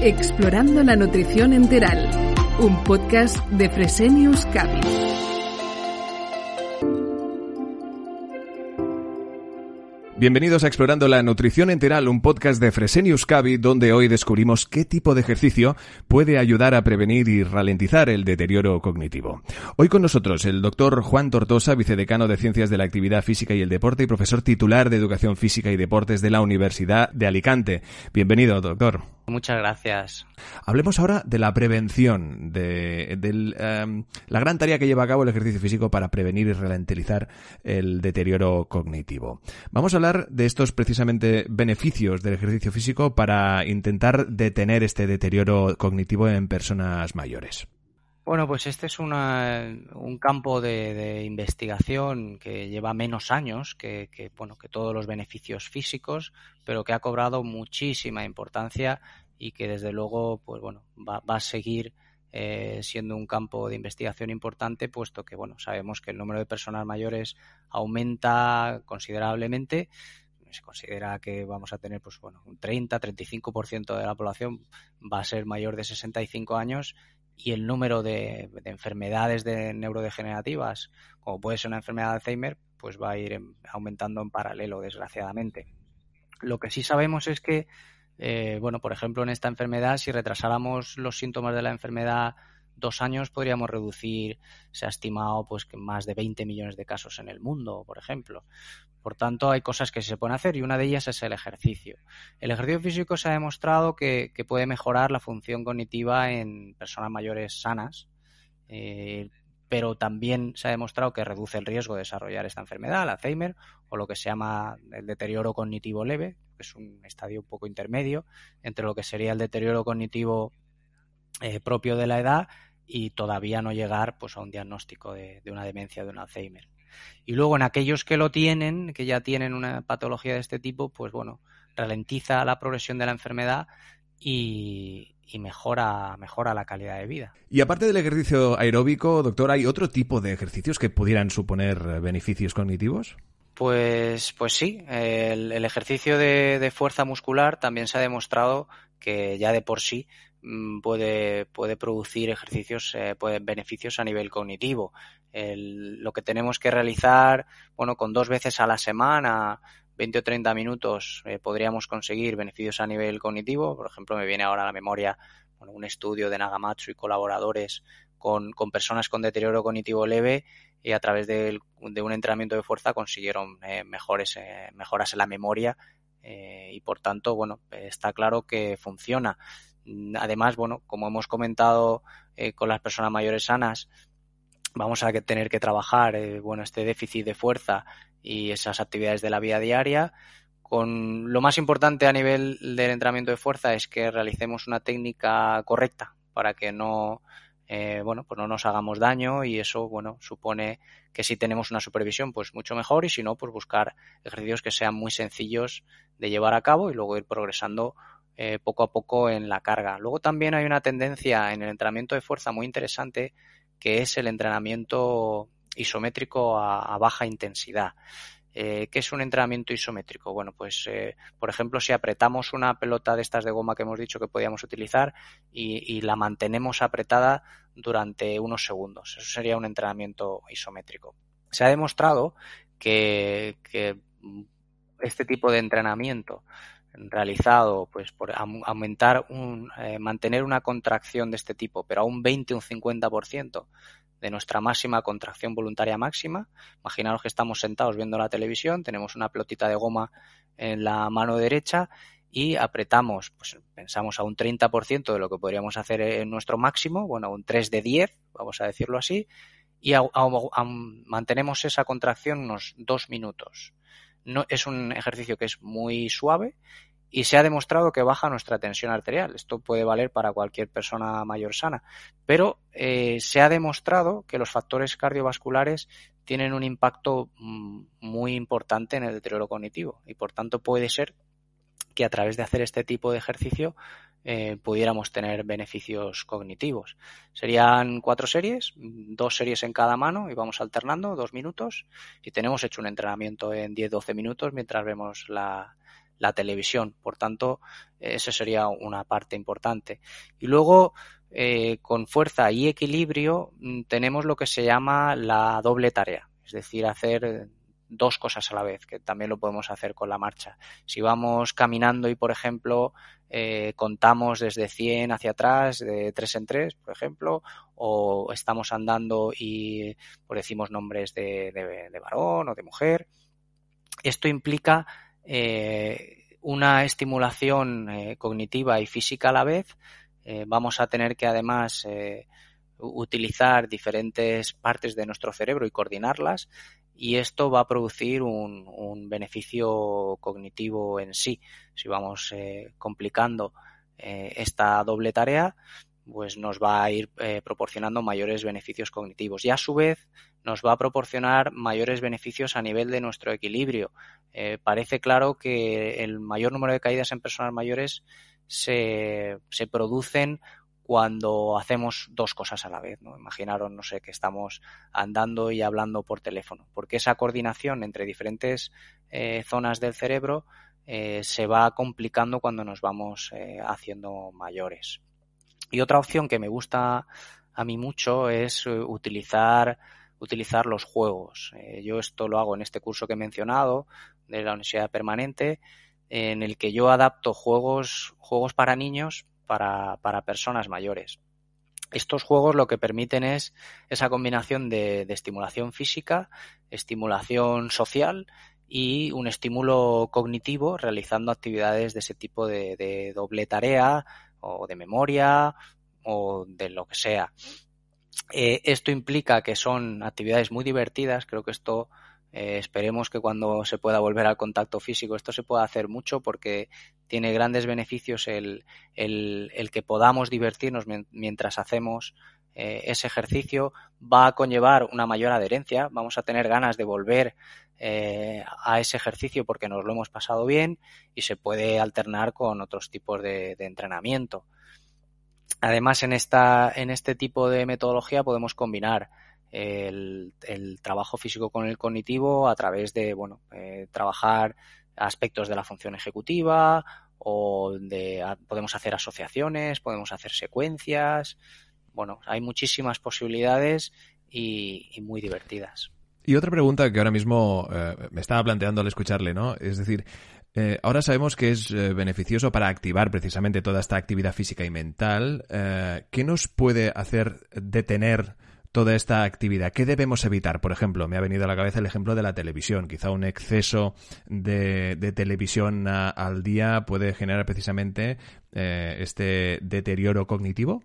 Explorando la nutrición enteral, un podcast de Fresenius Cavi. Bienvenidos a Explorando la Nutrición Enteral, un podcast de Fresenius Cavi, donde hoy descubrimos qué tipo de ejercicio puede ayudar a prevenir y ralentizar el deterioro cognitivo. Hoy con nosotros el doctor Juan Tortosa, vicedecano de Ciencias de la Actividad Física y el Deporte y profesor titular de Educación Física y Deportes de la Universidad de Alicante. Bienvenido, doctor. Muchas gracias. Hablemos ahora de la prevención, de, em, la gran tarea que lleva a cabo el ejercicio físico para prevenir y ralentizar el deterioro cognitivo. Vamos a hablar de estos precisamente beneficios del ejercicio físico para intentar detener este deterioro cognitivo en personas mayores. Bueno, pues este es un campo de, investigación que lleva menos años que, bueno, que todos los beneficios físicos, pero que ha cobrado muchísima importancia y que desde luego, pues bueno, va, a seguir eh, siendo un campo de investigación importante, puesto que bueno, sabemos que el número de personas mayores aumenta considerablemente. Se considera que vamos a tener pues bueno, un 30-35% de la población va a ser mayor de 65 años y el número de, enfermedades de neurodegenerativas, como puede ser una enfermedad de Alzheimer, pues va a ir aumentando en paralelo, desgraciadamente. Lo que sí sabemos es que, eh, bueno, por ejemplo, en esta enfermedad, si retrasáramos los síntomas de la enfermedad dos años podríamos reducir, se ha estimado pues que más de 20 millones de casos en el mundo, por ejemplo. Por tanto, hay cosas que se pueden hacer y una de ellas es el ejercicio. El ejercicio físico se ha demostrado que, puede mejorar la función cognitiva en personas mayores sanas, eh, pero también se ha demostrado que reduce el riesgo de desarrollar esta enfermedad, el Alzheimer, o lo que se llama el deterioro cognitivo leve, que es un estadio un poco intermedio entre lo que sería el deterioro cognitivo eh, propio de la edad y todavía no llegar pues, a un diagnóstico de, una demencia, de un Alzheimer. Y luego en aquellos que lo tienen, que ya tienen una patología de este tipo, pues bueno, ralentiza la progresión de la enfermedad y, mejora, mejora la calidad de vida. Y aparte del ejercicio aeróbico, doctor, ¿hay otro tipo de ejercicios que pudieran suponer beneficios cognitivos? Pues, pues sí, el, ejercicio de, fuerza muscular también se ha demostrado que ya de por sí puede, puede producir ejercicios, eh, beneficios a nivel cognitivo. lo que tenemos que realizar, bueno, con dos veces a la semana, 20 o 30 minutos, eh, podríamos conseguir beneficios a nivel cognitivo. Por ejemplo, me viene ahora a la memoria un estudio de Nagamatsu y colaboradores con, con, personas con deterioro cognitivo leve y a través de, un entrenamiento de fuerza consiguieron eh, mejores, mejoras en la memoria y por tanto, bueno, está claro que funciona. Además, bueno, como hemos comentado eh, con las personas mayores sanas, vamos a tener que trabajar, eh, bueno, este déficit de fuerza y esas actividades de la vida diaria. Con lo más importante a nivel del entrenamiento de fuerza es que realicemos una técnica correcta para que no, eh, bueno, pues no nos hagamos daño y eso, bueno, supone que si tenemos una supervisión, pues mucho mejor y si no, pues buscar ejercicios que sean muy sencillos de llevar a cabo y luego ir progresando eh, poco a poco en la carga. Luego también hay una tendencia en el entrenamiento de fuerza muy interesante que es el entrenamiento isométrico a, baja intensidad. Eh, ¿Qué es un entrenamiento isométrico? Bueno, pues eh, por ejemplo, si apretamos una pelota de estas de goma que hemos dicho que podíamos utilizar y, la mantenemos apretada durante unos segundos. Eso sería un entrenamiento isométrico. Se ha demostrado que este tipo de entrenamiento realizado pues por aumentar un, eh, mantener una contracción de este tipo pero a un 20 o un 50% de nuestra máxima contracción voluntaria máxima. Imaginaros que estamos sentados viendo la televisión tenemos una pelotita de goma en la mano derecha y apretamos pues pensamos a un 30% de lo que podríamos hacer en nuestro máximo bueno un 3 de 10 vamos a decirlo así y mantenemos esa contracción unos dos minutos. No, es un ejercicio que es muy suave y se ha demostrado que baja nuestra tensión arterial. Esto puede valer para cualquier persona mayor sana, pero eh, se ha demostrado que los factores cardiovasculares tienen un impacto mm, muy importante en el deterioro cognitivo y por tanto puede ser que a través de hacer este tipo de ejercicio eh, pudiéramos tener beneficios cognitivos. Serían cuatro series, dos series en cada mano y vamos alternando dos minutos y tenemos hecho un entrenamiento en 10-12 minutos mientras vemos la, la televisión. Por tanto, eso sería una parte importante. Y luego, eh, con fuerza y equilibrio, mm, tenemos lo que se llama la doble tarea, es decir, hacer dos cosas a la vez, que también lo podemos hacer con la marcha. Si vamos caminando y, por ejemplo, eh, contamos desde 100 hacia atrás, de 3 en 3, por ejemplo, o estamos andando y pues, decimos nombres de, de varón o de mujer, esto implica eh, una estimulación eh, cognitiva y física a la vez. Eh, vamos a tener que además utilizar diferentes partes de nuestro cerebro y coordinarlas y esto va a producir un, beneficio cognitivo en sí. Si vamos complicando esta doble tarea, pues nos va a ir proporcionando mayores beneficios cognitivos y a su vez nos va a proporcionar mayores beneficios a nivel de nuestro equilibrio. Eh, parece claro que el mayor número de caídas en personas mayores se, se producen cuando hacemos dos cosas a la vez. ¿no? Imaginaros, no sé, que estamos andando y hablando por teléfono, porque esa coordinación entre diferentes eh, zonas del cerebro eh, se va complicando cuando nos vamos haciendo mayores. Y otra opción que me gusta a mí mucho es utilizar utilizar los juegos. Eh, yo esto lo hago en este curso que he mencionado de la Universidad Permanente, en el que yo adapto juegos, juegos para niños para, para personas mayores. Estos juegos lo que permiten es esa combinación de, estimulación física, estimulación social y un estímulo cognitivo realizando actividades de ese tipo de doble tarea o de memoria o de lo que sea. Eh, esto implica que son actividades muy divertidas. Creo que esto eh, esperemos que cuando se pueda volver al contacto físico esto se pueda hacer mucho porque tiene grandes beneficios el, el, que podamos divertirnos mientras hacemos eh, ese ejercicio. Va a conllevar una mayor adherencia. Vamos a tener ganas de volver a ese ejercicio porque nos lo hemos pasado bien y se puede alternar con otros tipos de entrenamiento. Además, en, esta, en este tipo de metodología podemos combinar el, trabajo físico con el cognitivo a través de, bueno, eh, trabajar aspectos de la función ejecutiva o de, podemos hacer asociaciones, podemos hacer secuencias. Bueno, hay muchísimas posibilidades y, muy divertidas. Y otra pregunta que ahora mismo eh, me estaba planteando al escucharle, ¿no? Es decir, eh, ahora sabemos que es eh, beneficioso para activar precisamente toda esta actividad física y mental. ¿Qué nos puede hacer detener toda esta actividad? ¿Qué debemos evitar? Por ejemplo, me ha venido a la cabeza el ejemplo de la televisión. Quizá un exceso de, televisión al día puede generar precisamente este deterioro cognitivo.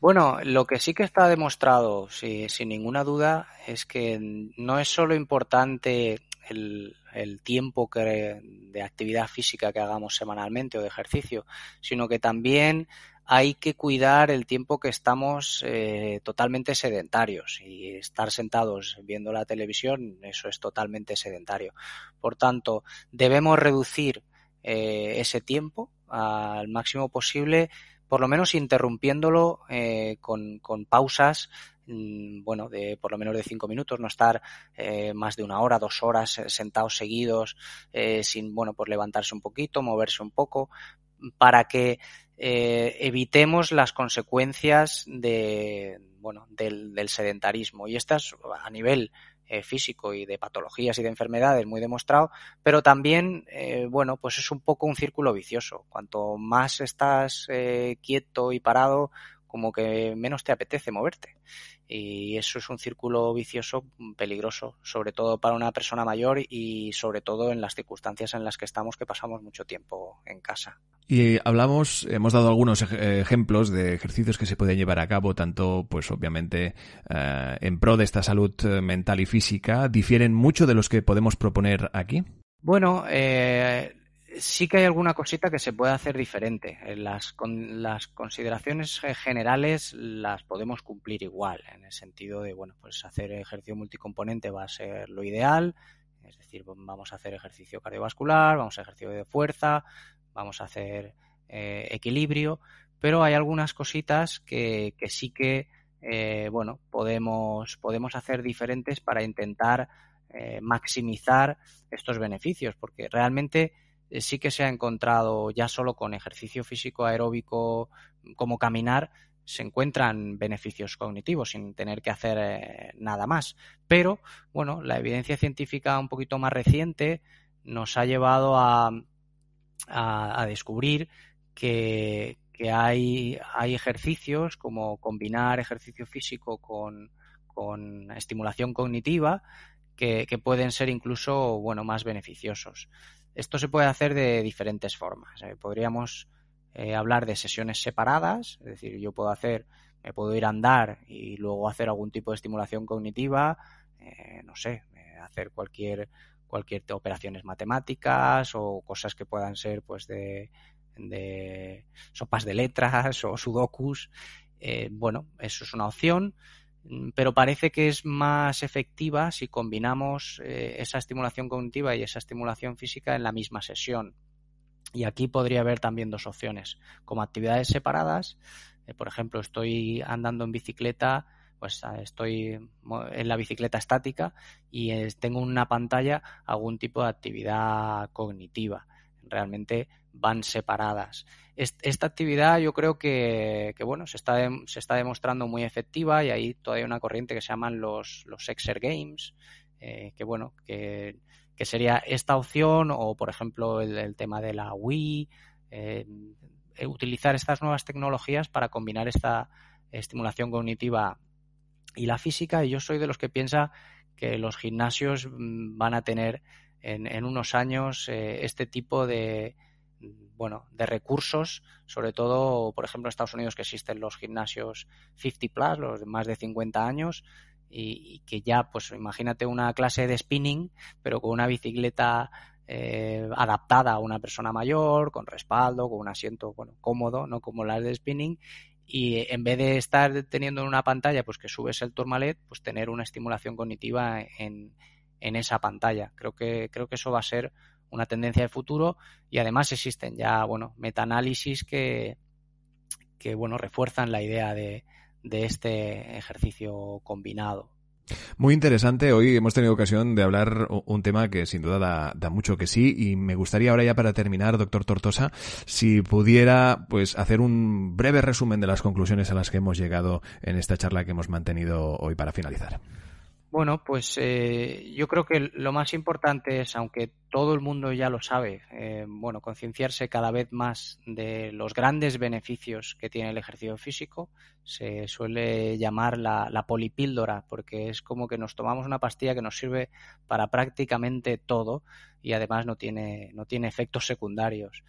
Bueno, lo que sí que está demostrado, sin ninguna duda, es que no es solo importante el, tiempo de actividad física que hagamos semanalmente o de ejercicio, sino que también hay que cuidar el tiempo que estamos eh, totalmente sedentarios y estar sentados viendo la televisión, eso es totalmente sedentario. Por tanto, debemos reducir eh, ese tiempo al máximo posible, por lo menos interrumpiéndolo eh, con, con pausas Mm, bueno, de por lo menos de cinco minutos, no estar eh, más de una hora, dos horas eh, sentados seguidos, sin, bueno, pues levantarse un poquito, moverse un poco, para que evitemos las consecuencias de, bueno, del, del sedentarismo. Y estas a nivel físico y de patologías y de enfermedades muy demostrado, pero también, bueno, pues es un poco un círculo vicioso. Cuanto más estás quieto y parado, como que menos te apetece moverte. Y eso es un círculo vicioso peligroso, sobre todo para una persona mayor y sobre todo en las circunstancias en las que estamos, que pasamos mucho tiempo en casa. Y hablamos, hemos dado algunos ejemplos de ejercicios que se pueden llevar a cabo, tanto, pues obviamente, eh, en pro de esta salud eh, mental y física. ¿Difieren mucho de los que podemos proponer aquí? Bueno, eh, sí que hay alguna cosita que se puede hacer diferente. Las, con, las consideraciones generales las podemos cumplir igual, en el sentido de, bueno, pues hacer ejercicio multicomponente va a ser lo ideal, es decir, vamos a hacer ejercicio cardiovascular, vamos a hacer ejercicio de fuerza, vamos a hacer eh, equilibrio, pero hay algunas cositas que, sí que, eh, bueno, podemos, podemos hacer diferentes para intentar eh, maximizar estos beneficios, porque realmente eh, sí que se ha encontrado ya solo con ejercicio físico aeróbico como caminar, se encuentran beneficios cognitivos sin tener que hacer eh, nada más. Pero, bueno, la evidencia científica un poquito más reciente nos ha llevado a, descubrir que, hay, ejercicios como combinar ejercicio físico con, con estimulación cognitiva que, que, pueden ser incluso bueno, más beneficiosos. Esto se puede hacer de diferentes formas. ¿eh? Podríamos eh, hablar de sesiones separadas, es decir, yo puedo hacer, me puedo ir a andar y luego hacer algún tipo de estimulación cognitiva, eh, no sé, hacer cualquier cualquier operaciones matemáticas o cosas que puedan ser pues de, de sopas de letras o sudokus. bueno, eso es una opción. Mm, pero parece que es más efectiva si combinamos eh, esa estimulación cognitiva y esa estimulación física en la misma sesión. Y aquí podría haber también dos opciones, como actividades separadas. Eh, por ejemplo, estoy andando en bicicleta, pues ah, estoy en la bicicleta estática y tengo una pantalla, algún tipo de actividad cognitiva. Realmente van separadas. Esta actividad yo creo que, bueno, se está, se está demostrando muy efectiva y hay todavía una corriente que se llaman los, los Exer Games, eh, que bueno, que, sería esta opción o por ejemplo el, tema de la Wii, eh, utilizar estas nuevas tecnologías para combinar esta estimulación cognitiva y la física. Y yo soy de los que piensa que los gimnasios mm, van a tener en, en unos años eh, este tipo de, bueno, de recursos, sobre todo, por ejemplo, en Estados Unidos que existen los gimnasios 50 plus, los de más de 50 años, y, que ya, pues imagínate una clase de spinning, pero con una bicicleta eh, adaptada a una persona mayor, con respaldo, con un asiento bueno, cómodo, no como las de spinning, y en vez de estar teniendo en una pantalla, pues que subes el turmalet, pues tener una estimulación cognitiva en, en esa pantalla. Creo que, creo que eso va a ser una tendencia de futuro y además existen ya, bueno, metaanálisis que, que bueno, refuerzan la idea de, de este ejercicio combinado. Muy interesante. Hoy hemos tenido ocasión de hablar un tema que sin duda da, da, mucho que sí y me gustaría ahora ya para terminar, doctor Tortosa, si pudiera pues hacer un breve resumen de las conclusiones a las que hemos llegado en esta charla que hemos mantenido hoy para finalizar. Bueno, pues eh, yo creo que lo más importante es, aunque todo el mundo ya lo sabe, eh, bueno, concienciarse cada vez más de los grandes beneficios que tiene el ejercicio físico. Se suele llamar la, la polipíldora, porque es como que nos tomamos una pastilla que nos sirve para prácticamente todo y además no tiene, no tiene efectos secundarios.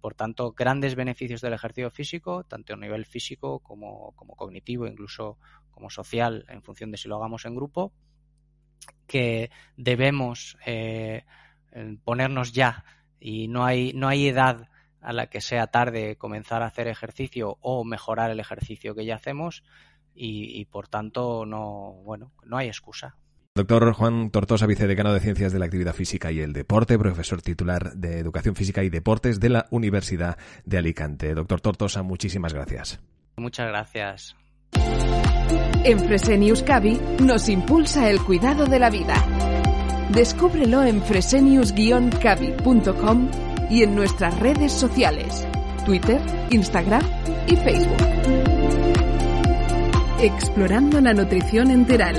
Por tanto, grandes beneficios del ejercicio físico, tanto a nivel físico como, como cognitivo, incluso como social, en función de si lo hagamos en grupo, que debemos eh, ponernos ya y no hay, no hay edad a la que sea tarde comenzar a hacer ejercicio o mejorar el ejercicio que ya hacemos y, y por tanto no, bueno, no hay excusa. Doctor Juan Tortosa, vicedecano de Ciencias de la Actividad Física y el Deporte, profesor titular de Educación Física y Deportes de la Universidad de Alicante. Doctor Tortosa, muchísimas gracias. Muchas gracias. En Fresenius Cavi nos impulsa el cuidado de la vida. Descúbrelo en fresenius-cavi.com y en nuestras redes sociales, Twitter, Instagram y Facebook. Explorando la nutrición enteral